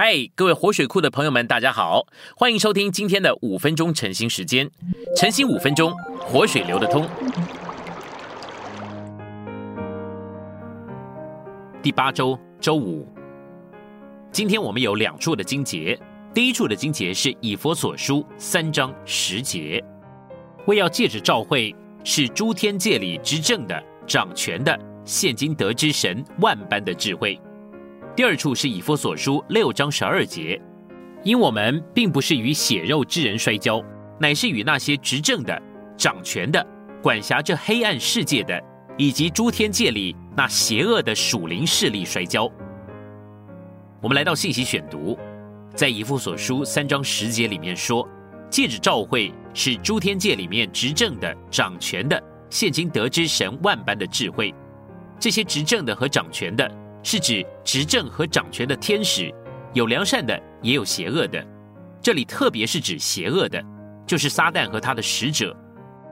嗨，各位活水库的朋友们，大家好，欢迎收听今天的五分钟晨兴时间。晨兴五分钟，活水流得通。第八周周五，今天我们有两处的经节。第一处的经节是以佛所书三章十节，为要借着召会，是诸天界里执政的、掌权的，现今得知神万般的智慧。第二处是以弗所书六章十二节，因我们并不是与血肉之人摔跤，乃是与那些执政的、掌权的、管辖这黑暗世界的，以及诸天界里那邪恶的属灵势力摔跤。我们来到信息选读，在以弗所书三章十节里面说，借着召会是诸天界里面执政的、掌权的，现今得知神万般的智慧。这些执政的和掌权的。是指执政和掌权的天使，有良善的，也有邪恶的。这里特别是指邪恶的，就是撒旦和他的使者。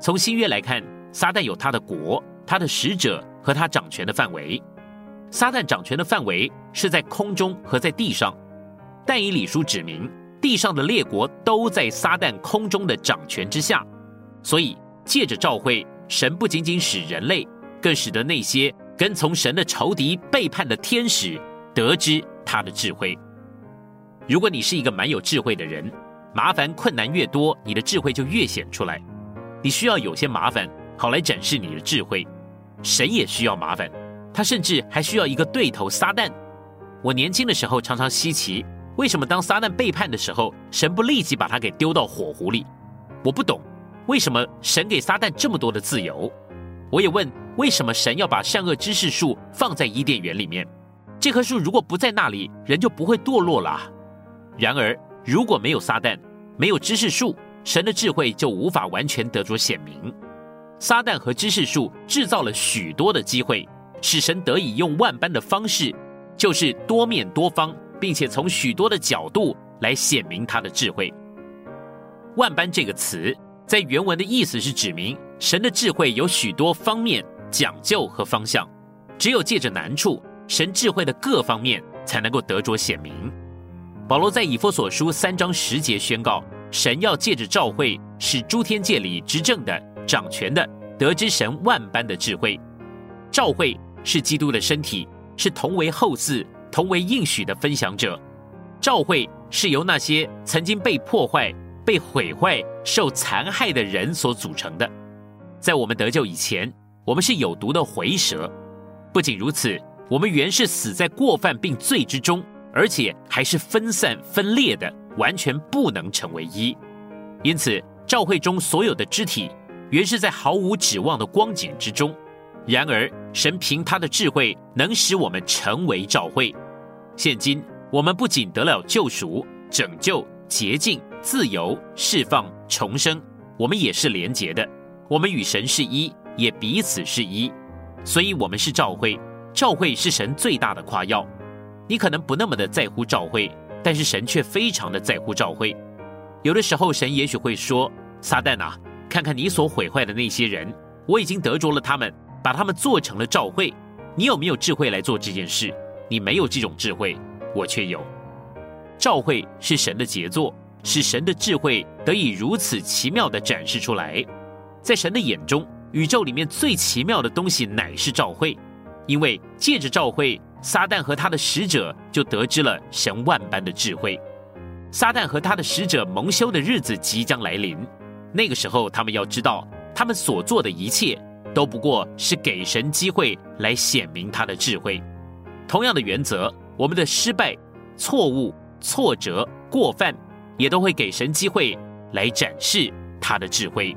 从新约来看，撒旦有他的国、他的使者和他掌权的范围。撒旦掌权的范围是在空中和在地上。但以理书指明，地上的列国都在撒旦空中的掌权之下。所以借着召会，神不仅仅使人类，更使得那些。跟从神的仇敌背叛的天使得知他的智慧。如果你是一个蛮有智慧的人，麻烦困难越多，你的智慧就越显出来。你需要有些麻烦，好来展示你的智慧。神也需要麻烦，他甚至还需要一个对头撒旦。我年轻的时候常常稀奇，为什么当撒旦背叛的时候，神不立即把他给丢到火湖里？我不懂，为什么神给撒旦这么多的自由？我也问。为什么神要把善恶知识树放在伊甸园里面？这棵树如果不在那里，人就不会堕落了。然而，如果没有撒旦，没有知识树，神的智慧就无法完全得着显明。撒旦和知识树制造了许多的机会，使神得以用万般的方式，就是多面多方，并且从许多的角度来显明他的智慧。万般这个词在原文的意思是指明神的智慧有许多方面。讲究和方向，只有借着难处，神智慧的各方面才能够得着显明。保罗在以弗所书三章十节宣告，神要借着召会，使诸天界里执政的、掌权的得知神万般的智慧。召会是基督的身体，是同为后嗣、同为应许的分享者。召会是由那些曾经被破坏、被毁坏、受残害的人所组成的。在我们得救以前。我们是有毒的回蛇，不仅如此，我们原是死在过犯并罪之中，而且还是分散分裂的，完全不能成为一。因此，教会中所有的肢体原是在毫无指望的光景之中。然而，神凭他的智慧，能使我们成为教会。现今，我们不仅得了救赎、拯救、洁净、自由、释放、重生，我们也是连结的。我们与神是一。也彼此是一，所以我们是召会。召会是神最大的夸耀。你可能不那么的在乎召会，但是神却非常的在乎召会。有的时候，神也许会说：“撒旦啊，看看你所毁坏的那些人，我已经得着了他们，把他们做成了召会。你有没有智慧来做这件事？你没有这种智慧，我却有。召会是神的杰作，使神的智慧得以如此奇妙的展示出来，在神的眼中。宇宙里面最奇妙的东西乃是召会，因为借着召会，撒旦和他的使者就得知了神万般的智慧。撒旦和他的使者蒙羞的日子即将来临，那个时候他们要知道，他们所做的一切都不过是给神机会来显明他的智慧。同样的原则，我们的失败、错误、挫折、过犯，也都会给神机会来展示他的智慧。